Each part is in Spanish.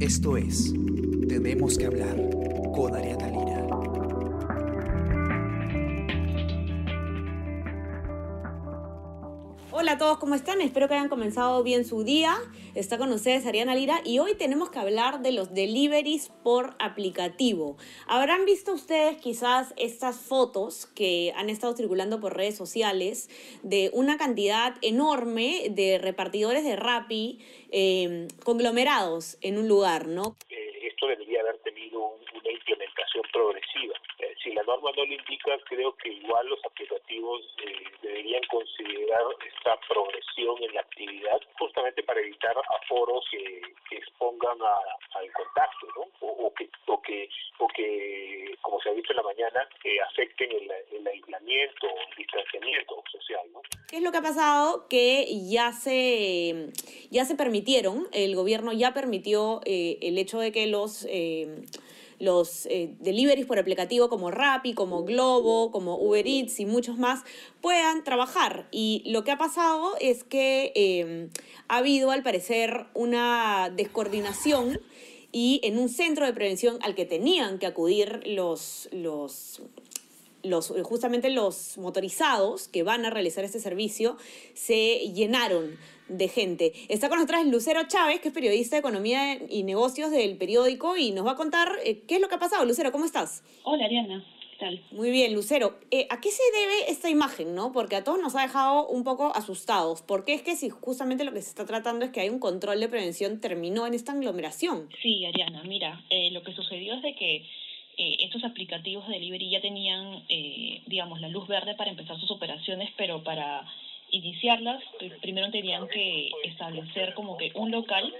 Esto es Tenemos que hablar con Ariana Lira. A todos, ¿cómo están? Espero que hayan comenzado bien su día. Está con ustedes Ariana Lira y hoy tenemos que hablar de los deliveries por aplicativo. Habrán visto ustedes quizás estas fotos que han estado circulando por redes sociales de una cantidad enorme de repartidores de Rappi eh, conglomerados en un lugar, ¿no? Eh, esto debería haber tenido un- una implementación progresiva. Eh, si la norma no lo indica, creo que igual los aplicativos eh, deberían considerar esta progresión en la actividad justamente para evitar aforos que, expongan al contagio, ¿no? O, que, o, que, o que, como se ha visto en la mañana, afecten el, el aislamiento el distanciamiento social, ¿no? ¿Qué es lo que ha pasado? Que ya se, ya se permitieron, el gobierno ya permitió eh, el hecho de que los, eh, los eh, deliveries por aplicativo como Rappi, como Globo, como Uber Eats y muchos más puedan trabajar. Y lo que ha pasado es que eh, ha habido al parecer una descoordinación y en un centro de prevención al que tenían que acudir los, los los, justamente los motorizados que van a realizar este servicio se llenaron de gente. Está con nosotros Lucero Chávez, que es periodista de Economía y Negocios del periódico, y nos va a contar eh, qué es lo que ha pasado. Lucero, ¿cómo estás? Hola Ariana, ¿qué tal? Muy bien, Lucero. Eh, ¿A qué se debe esta imagen, no? Porque a todos nos ha dejado un poco asustados. Porque es que si justamente lo que se está tratando es que hay un control de prevención, terminó en esta aglomeración. Sí, Ariana, mira, eh, lo que sucedió es de que eh, estos aplicativos de delivery ya tenían, eh, digamos, la luz verde para empezar sus operaciones, pero para iniciarlas pr- primero tenían que establecer como que un local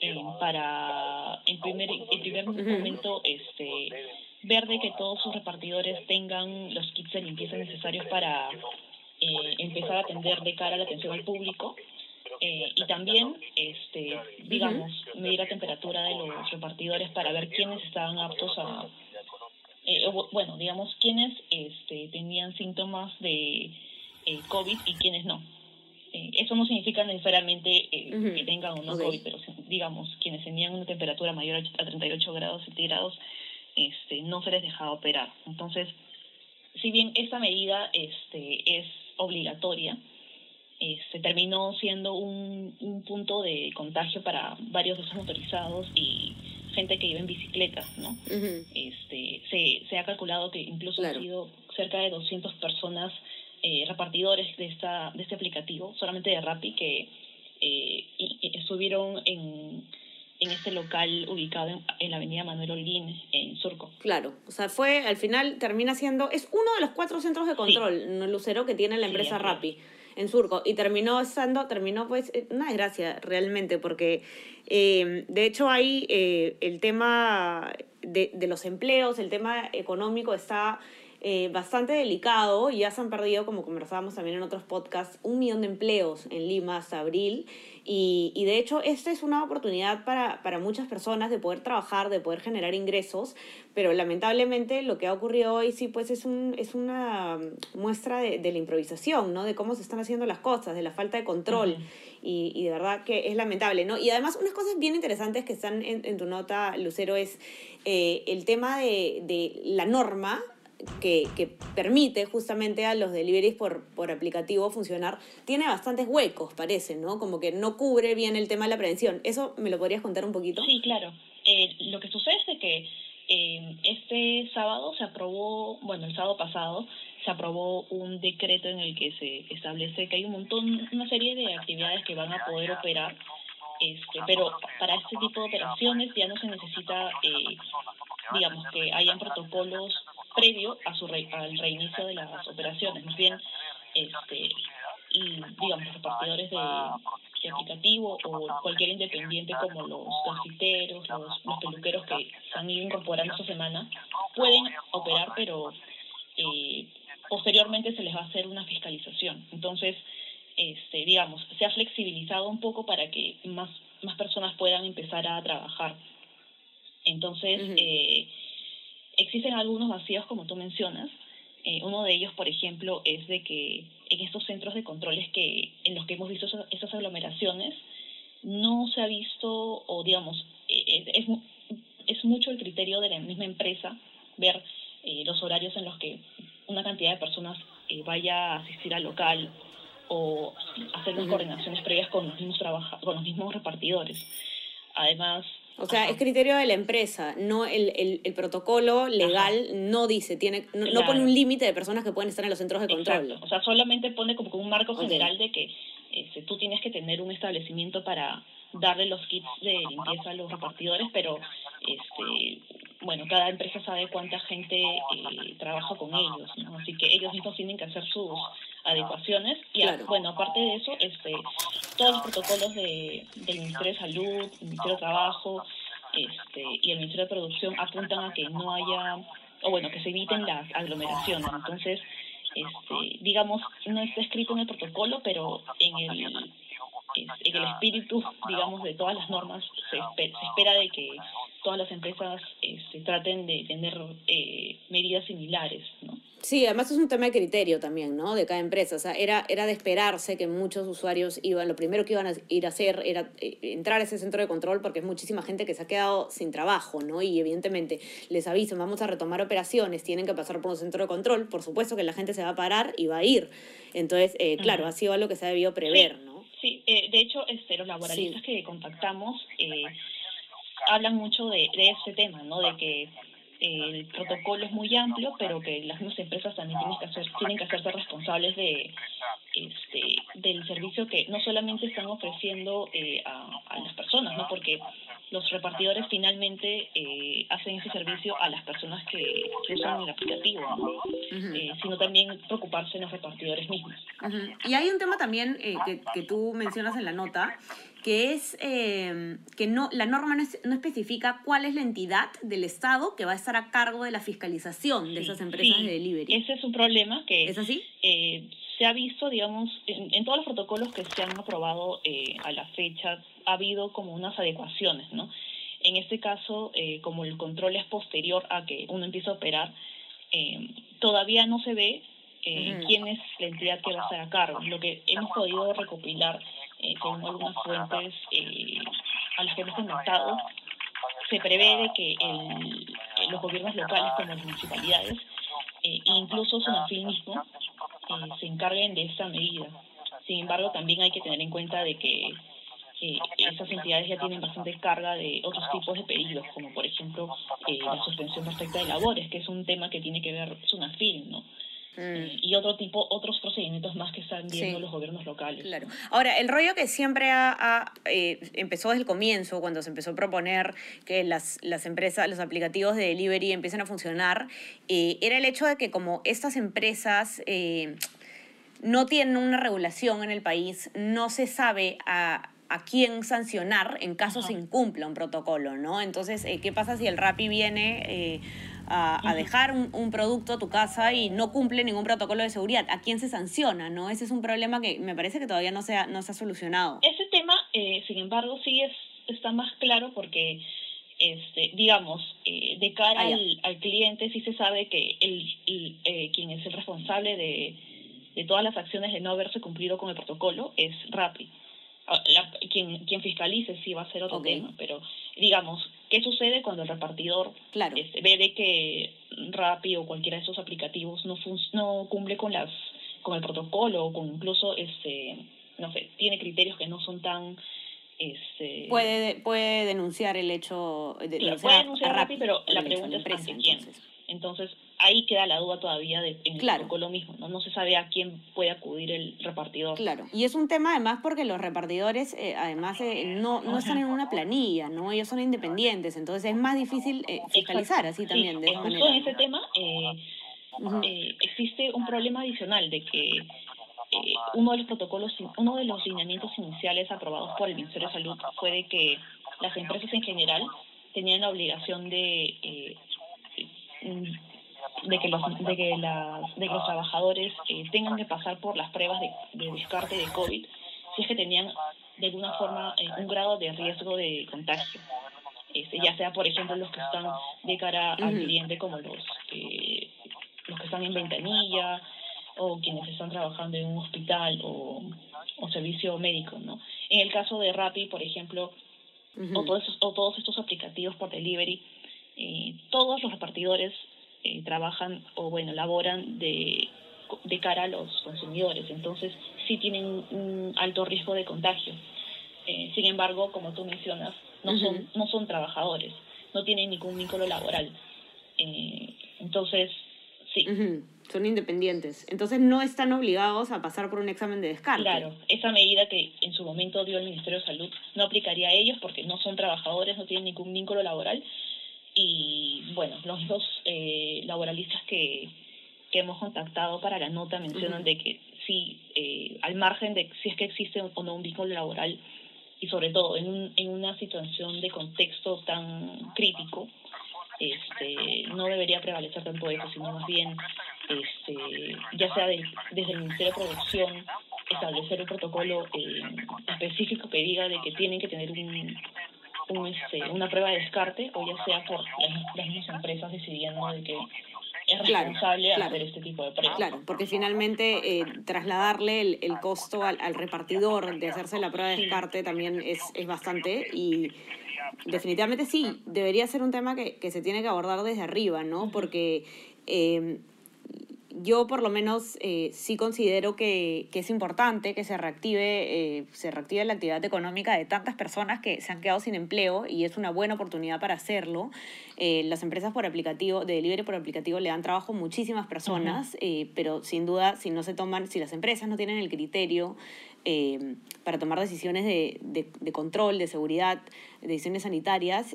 eh, para en primer, en primer momento este, ver de que todos sus repartidores tengan los kits de limpieza necesarios para eh, empezar a atender de cara a la atención al público eh, y también, este, digamos, medir la temperatura de los repartidores para ver quiénes estaban aptos a, eh, bueno, digamos, quiénes este, tenían síntomas de eh, COVID y quiénes no. Eh, eso no significa necesariamente eh, que tengan o no. COVID, pero digamos, quienes tenían una temperatura mayor a 38 grados centígrados, este, no se les dejaba operar. Entonces, si bien esta medida este, es obligatoria, este, terminó siendo un, un punto de contagio para varios de esos motorizados y gente que iba en bicicleta, ¿no? Este, se, se ha calculado que incluso Claro. han sido cerca de 200 personas eh, repartidores de esta de este aplicativo, solamente de Rappi, que eh, y- estuvieron en, en este local ubicado en, en la avenida Manuel Holguín, en Surco. Claro, o sea, fue, al final termina siendo, es uno de los cuatro centros de control, ¿no, Lucero, que tiene la Sí, empresa es. Rappi en Surco. Y terminó estando, terminó pues, eh, una desgracia realmente, porque eh, de hecho eh, el tema de, de los empleos, el tema económico está eh, bastante delicado. Ya se han perdido, como conversábamos también en otros podcasts, un millón de empleos en Lima hasta abril. Y, y de hecho, esta es una oportunidad para, para muchas personas de poder trabajar, de poder generar ingresos, pero lamentablemente lo que ha ocurrido hoy sí, pues es, un, es una muestra de, de la improvisación, ¿no? De cómo se están haciendo las cosas, de la falta de control. Ujú. y, y de verdad que es lamentable, ¿no? Y además, unas cosas bien interesantes que están en, en tu nota, Lucero, es eh, el tema de, de la norma que, que permite justamente a los deliveries por, por aplicativo funcionar, tiene bastantes huecos, parece, ¿no? Como que no cubre bien el tema de la prevención. ¿Eso me lo podrías contar un poquito? Sí, claro. Eh, lo que sucede es que eh, este sábado se aprobó, bueno, el sábado pasado se aprobó un decreto en el que se establece que hay un montón, una serie de actividades que van a poder operar, este, pero para este tipo de operaciones ya no se necesita, eh, digamos, que hayan protocolos previo a su re- al reinicio de las operaciones. Más bien, este, y, digamos, los repartidores de, de aplicativo o cualquier independiente como los grafiteros, los, los peluqueros que se han ido incorporando esta semana, pueden operar, pero eh, posteriormente se les va a hacer una fiscalización. Entonces, este, digamos, se ha flexibilizado un poco para que más, más personas puedan empezar a trabajar. Entonces, eh, existen algunos vacíos, como tú mencionas. Eh, uno de ellos, por ejemplo, es de que en estos centros de controles que en los que hemos visto esas, aglomeraciones, no se ha visto, o digamos, eh, es, es mucho el criterio de la misma empresa ver los horarios en los que una cantidad de personas vaya a asistir al local o hacer las coordinaciones previas con los mismos con los mismos repartidores. Además, o sea, es criterio de la empresa, no el, el, el protocolo legal no dice, tiene no, pone un límite de personas que pueden estar en los centros de control. O sea, solamente pone como un marco general de que este, tú tienes que tener un establecimiento para darle los kits de limpieza a los repartidores, pero este bueno, cada empresa sabe cuánta gente eh, trabaja con ellos, ¿no? así que ellos mismos tienen que hacer sus adecuaciones. Y bueno, aparte de eso, este, todos los protocolos de, del Ministerio de Salud, el Ministerio de Trabajo este, y el Ministerio de Producción apuntan a que no haya, o bueno, que se eviten las aglomeraciones. Entonces, este, digamos, no está escrito en el protocolo, pero en el en el espíritu, digamos, de todas las normas, se, se espera de que todas las empresas este, traten de tener eh, medidas similares, ¿no? Sí, además es un tema de criterio también, ¿no? De cada empresa. O sea, era, era de esperarse que muchos usuarios iban, lo primero que iban a ir a hacer era eh, entrar a ese centro de control porque es muchísima gente que se ha quedado sin trabajo, ¿no? Y evidentemente les avisan, vamos a retomar operaciones, tienen que pasar por un centro de control, por supuesto que la gente se va a parar y va a ir. Entonces, eh, claro, ha sido algo que se ha debido prever, ¿no? Sí, de hecho, este, los laboralistas que contactamos hablan mucho de, de ese tema, ¿no? De que el protocolo es muy amplio, pero que las mismas empresas también tienen que hacer, tienen que hacerse responsables de este del servicio que no solamente están ofreciendo eh, a, a, las personas, ¿no? Porque los repartidores finalmente eh, hacen ese servicio a las personas que, usan el aplicativo, eh, sino también preocuparse en los repartidores mismos. Y hay un tema también que, que tú mencionas en la nota, que es eh, que no, la norma no, no, especifica cuál es la entidad del Estado que va a estar a cargo de la fiscalización de esas empresas de delivery. Ese es un problema que ¿Es así? Eh, se ha visto, digamos, en, todos los protocolos que se han aprobado eh, a la fecha, ha habido como unas adecuaciones, ¿no? En este caso, como el control es posterior a que uno empieza a operar, todavía no se ve quién es la entidad que va a estar a cargo. Lo que hemos podido recopilar eh, según algunas fuentes eh, a las que hemos contactado, se prevé de que el, los gobiernos locales como las municipalidades eh, incluso Sonafil mismo eh, se encarguen de esta medida. Sin embargo, también hay que tener en cuenta de que eh, esas entidades ya tienen bastante carga de otros tipos de pedidos, como por ejemplo eh, la suspensión respecto de labores, que es un tema que tiene que ver Sunafil, ¿no? Mm. y otro tipo, otros procedimientos más que están viendo los gobiernos locales. Claro. Ahora, el rollo que siempre ha, eh, empezó desde el comienzo, cuando se empezó a proponer que las, las empresas, los aplicativos de delivery empiecen a funcionar, eh, era el hecho de que como estas empresas eh, no tienen una regulación en el país, no se sabe a a quién sancionar en caso se incumpla un protocolo, ¿no? Entonces, ¿qué pasa si el RAPI viene a, dejar un, producto a tu casa y no cumple ningún protocolo de seguridad. ¿A quién se sanciona? ¿no? Ese es un problema que me parece que todavía no se ha, no se ha solucionado. Ese tema, eh, sin embargo, sí es, está más claro porque, este, digamos, eh, de cara ah, al, cliente sí se sabe que el, eh, quien es el responsable de, de todas las acciones de no haberse cumplido con el protocolo es Rappi. Ah, quien, quien fiscalice sí va a ser otro tema, pero digamos, ¿qué sucede cuando el repartidor claro. este, ve de que Rappi o cualquiera de esos aplicativos no, no cumple con las con el protocolo o con incluso este no sé tiene criterios que no son tan este puede puede denunciar el hecho de puede denunciar Rappi, pero la pregunta es quién entonces. entonces ahí queda la duda todavía de, en el protocolo mismo, ¿no? No se sabe a quién puede acudir el repartidor. Claro, y es un tema además porque los repartidores eh, además eh, no, no están en una planilla, ¿no? Ellos son independientes, entonces es más difícil eh, fiscalizar así también, de esa manera. en ese tema existe un problema adicional de que uno de los protocolos, uno de los lineamientos iniciales aprobados por el Ministerio de Salud fue de que las empresas en general tenían la obligación de de que los, de que las, de los trabajadores eh, tengan que pasar por las pruebas de, de, descarte de COVID si es que tenían de alguna forma eh, un grado de riesgo de contagio. este, ya sea, por ejemplo, los que están de cara al cliente, como los, eh, los que están en ventanilla o quienes están trabajando en un hospital o, o servicio médico, ¿no? En el caso de Rappi, por ejemplo, o, todos o todos estos aplicativos por delivery, eh, todos los repartidores eh, trabajan o, bueno, laboran de, de cara a los consumidores, entonces sí tienen un alto riesgo de contagio. Eh, sin embargo, como tú mencionas, no, son, no son trabajadores, no tienen ningún vínculo laboral. Eh, entonces, sí. Son independientes. Entonces no están obligados a pasar por un examen de descarte. Claro, esa medida que en su momento dio el Ministerio de Salud no aplicaría a ellos porque no son trabajadores, no tienen ningún vínculo laboral. Y bueno, los dos eh, laboralistas que, que hemos contactado para la nota mencionan de que sí, eh, al margen de si es que existe o no un vínculo laboral, y sobre todo en, un, en una situación de contexto tan crítico, este, no debería prevalecer tanto eso, sino más bien, este, ya sea desde el Ministerio de Producción, establecer un protocolo eh, específico que diga de que tienen que tener un, un, este, una prueba de descarte, o ya sea por las, las mismas empresas decidiendo de que es responsable claro, hacer este tipo de pruebas. Claro, porque finalmente eh, trasladarle el, el costo al, al, repartidor de hacerse la prueba de descarte también es, es bastante y definitivamente sí, debería ser un tema que, que se tiene que abordar desde arriba, ¿no? Porque eh, yo por lo menos eh, sí considero que, que, es importante que se reactive, eh, se reactive la actividad económica de tantas personas que se han quedado sin empleo y es una buena oportunidad para hacerlo. Eh, las empresas por aplicativo, de delivery por aplicativo, le dan trabajo a muchísimas personas, uh -huh. pero sin duda, si no se toman, si las empresas no tienen el criterio para tomar decisiones de, de, de, control, de seguridad, decisiones sanitarias,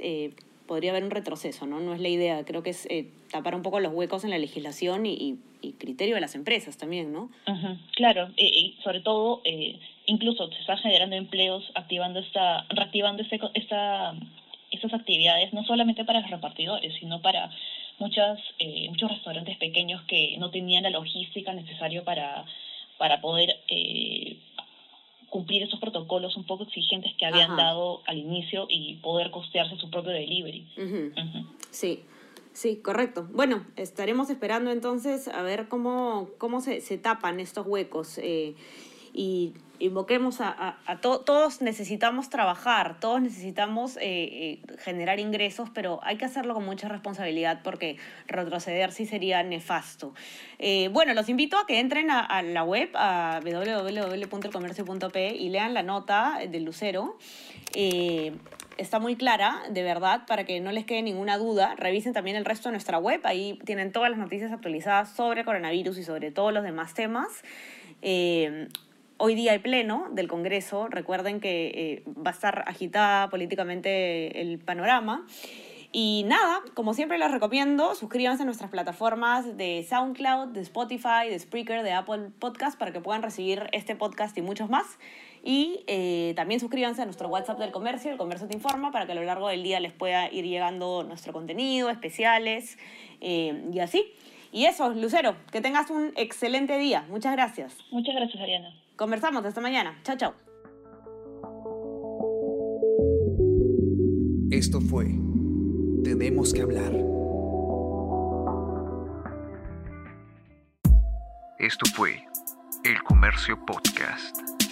podría haber un retroceso, ¿no? No es la idea. Creo que es eh, tapar un poco los huecos en la legislación y, y, criterio de las empresas también, ¿no? Claro, y, y, sobre todo, eh, incluso se está generando empleos, activando esta, reactivando este, esta, estas actividades, no solamente para los repartidores, sino para muchas, eh, muchos restaurantes pequeños que no tenían la logística necesaria para, para poder eh, cumplir esos protocolos un poco exigentes que habían Ajá. dado al inicio y poder costearse su propio delivery. Uh -huh. Uh -huh. Sí. Sí, correcto. Bueno, estaremos esperando entonces a ver cómo, cómo se, se tapan estos huecos. Eh, y invoquemos a, a, a to todos necesitamos trabajar, todos necesitamos eh, eh, generar ingresos, pero hay que hacerlo con mucha responsabilidad porque retroceder sí sería nefasto. Eh, bueno, los invito a que entren a, la web, a www.elcomercio.p y lean la nota del Lucero. Está muy clara, de verdad, para que no les quede ninguna duda. Revisen también el resto de nuestra web, ahí tienen todas las noticias actualizadas sobre coronavirus y sobre todos los demás temas. Hoy día hay pleno del Congreso. Recuerden que eh, va a estar agitada políticamente el panorama. Y nada, como siempre les recomiendo, suscríbanse a nuestras plataformas de SoundCloud, de Spotify, de Spreaker, de Apple Podcast para que puedan recibir este podcast y muchos más. Y eh, también suscríbanse a nuestro WhatsApp del comercio, el comercio te informa, para que a lo largo del día les pueda ir llegando nuestro contenido, especiales eh, y así. Y eso, Lucero, que tengas un excelente día. Muchas gracias. Muchas gracias, Ariana. Conversamos hasta mañana. Chao, chao. Esto fue Tenemos que hablar. Esto fue El Comercio Podcast.